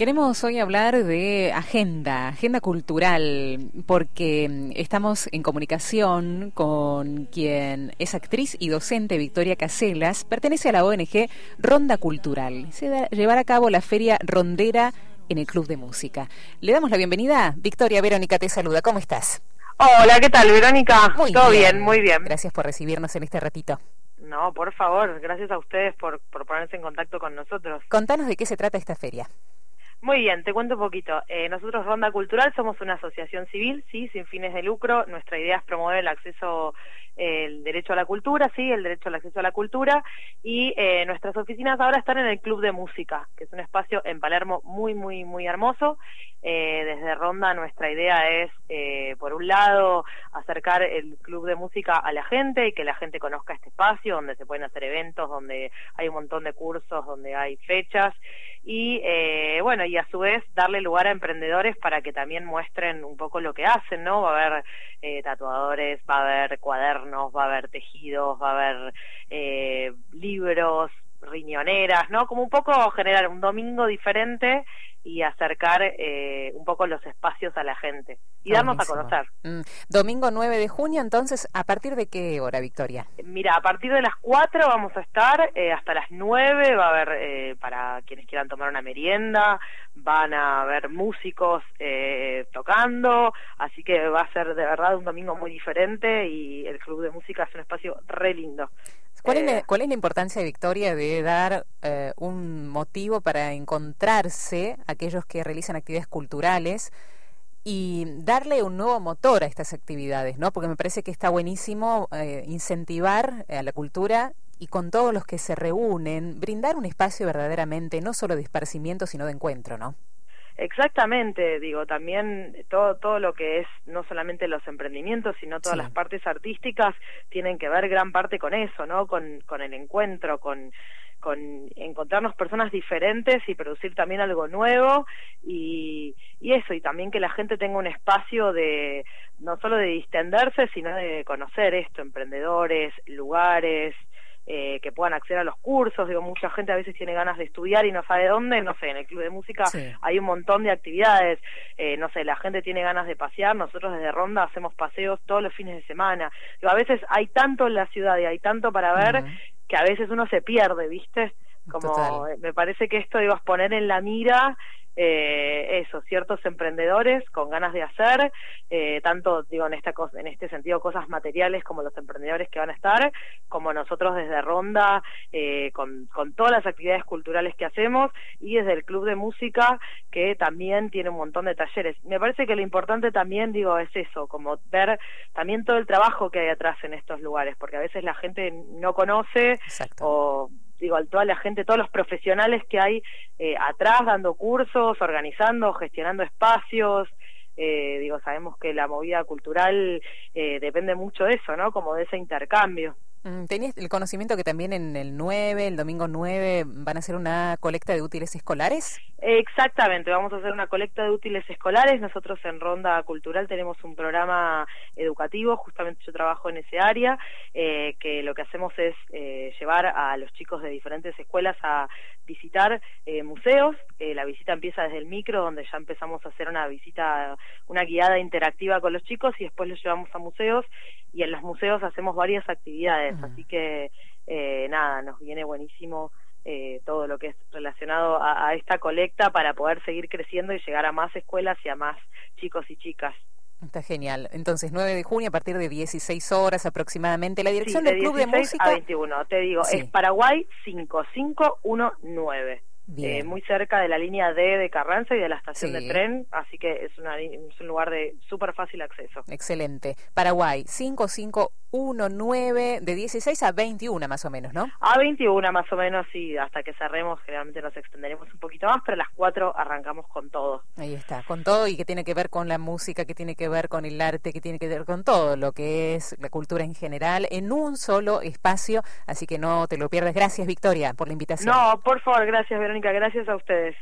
Queremos hoy hablar de agenda, agenda cultural, porque estamos en comunicación con quien es actriz y docente Victoria Caselas, pertenece a la ONG Ronda Cultural. Se da, llevará a cabo la feria rondera en el Club de Música. Le damos la bienvenida. Victoria Verónica te saluda. ¿Cómo estás? Hola, ¿qué tal, Verónica? Muy Todo bien. bien, muy bien. Gracias por recibirnos en este ratito. No, por favor, gracias a ustedes por, por ponerse en contacto con nosotros. Contanos de qué se trata esta feria. Muy bien, te cuento un poquito. Eh, nosotros, Ronda Cultural, somos una asociación civil, sí, sin fines de lucro. Nuestra idea es promover el acceso, el derecho a la cultura, sí, el derecho al acceso a la cultura. Y eh, nuestras oficinas ahora están en el Club de Música, que es un espacio en Palermo muy, muy, muy hermoso. Eh, desde Ronda nuestra idea es, eh, por un lado, acercar el club de música a la gente y que la gente conozca este espacio donde se pueden hacer eventos, donde hay un montón de cursos, donde hay fechas y eh, bueno y a su vez darle lugar a emprendedores para que también muestren un poco lo que hacen no va a haber eh, tatuadores va a haber cuadernos va a haber tejidos va a haber eh, libros riñoneras no como un poco generar un domingo diferente y acercar eh, un poco los espacios a la gente y darnos a conocer. Mm, Domingo 9 de junio, entonces, ¿a partir de qué hora, Victoria? Mira, a partir de las 4 vamos a estar, eh, hasta las 9 va a haber, eh, para quienes quieran tomar una merienda, van a haber músicos eh, tocando, así que va a ser de verdad un domingo muy diferente y el Club de Música es un espacio re lindo. ¿Cuál, es, la, Eh, cuál es la importancia, Victoria, de dar eh, un motivo para encontrarse aquellos que realizan actividades culturales y darle un nuevo motor a estas actividades, ¿no? Porque me parece que está buenísimo eh, incentivar a la cultura y con todos los que se reúnen, brindar un espacio verdaderamente no solo de esparcimiento, sino de encuentro, ¿no? Exactamente, digo, también todo, todo lo que es no solamente los emprendimientos, sino todas Sí. las partes artísticas tienen que ver gran parte con eso, ¿no? Con, con el encuentro, con, con encontrarnos personas diferentes y producir también algo nuevo y, y eso, y también que la gente tenga un espacio de no solo de distenderse, sino de conocer esto, emprendedores, lugares, eh, que puedan acceder a los cursos, digo, mucha gente a veces tiene ganas de estudiar y no sabe dónde, no sé, en el club de música Sí. hay un montón de actividades, eh, no sé, la gente tiene ganas de pasear, nosotros desde Ronda hacemos paseos todos los fines de semana, digo, a veces hay tanto en la ciudad y hay tanto para ver que a veces uno se pierde, ¿viste? Como Total. eh, me parece que esto digo es poner en la mira eh, eso, ciertos emprendedores con ganas de hacer, eh, tanto digo en esta cosa, en este sentido cosas materiales como los emprendedores que van a estar, como nosotros desde Ronda eh, con, con todas las actividades culturales que hacemos y desde el club de música que también tiene un montón de talleres. Me parece que lo importante también digo es eso, como ver también todo el trabajo que hay atrás en estos lugares, porque a veces la gente no conoce Exacto. o digo, a toda la gente, todos los profesionales que hay eh, atrás dando cursos, organizando, gestionando espacios. Eh, digo, sabemos que la movida cultural eh, depende mucho de eso, ¿no? Como de ese intercambio. Mm, ¿Tenías el conocimiento que también en el 9, el domingo 9, van a hacer una colecta de útiles escolares? Exactamente, vamos a hacer una colecta de útiles escolares. Nosotros en Ronda Cultural tenemos un programa educativo, justamente yo trabajo en ese área, eh, que lo que hacemos es eh, llevar a los chicos de diferentes escuelas a visitar eh, museos. Eh, la visita empieza desde el micro, donde ya empezamos a hacer una visita, una guiada interactiva con los chicos y después los llevamos a museos y en los museos hacemos varias actividades. Así que eh, nada, nos viene buenísimo eh, todo lo que es relacionado a, a esta colecta para poder seguir creciendo y llegar a más escuelas y a más chicos y chicas. Está genial. Entonces, 9 de junio, a partir de 16 horas aproximadamente. La dirección Sí, del Club de 16 Música. a 21, te digo, Sí. es Paraguay 5519. Bien. Eh, muy cerca de la línea D de Carranza y de la estación Sí. de tren, así que es, una, es un lugar de súper fácil acceso. Excelente. Paraguay, 5519, de 16 a 21 más o menos, ¿no? A 21 más o menos y hasta que cerremos generalmente nos extenderemos un poquito más, pero a las 4 arrancamos con todo. Ahí está, con todo y que tiene que ver con la música, que tiene que ver con el arte, que tiene que ver con todo lo que es la cultura en general, en un solo espacio, así que no te lo pierdas. Gracias, Victoria, por la invitación. No, por favor, gracias Verónica, gracias a ustedes.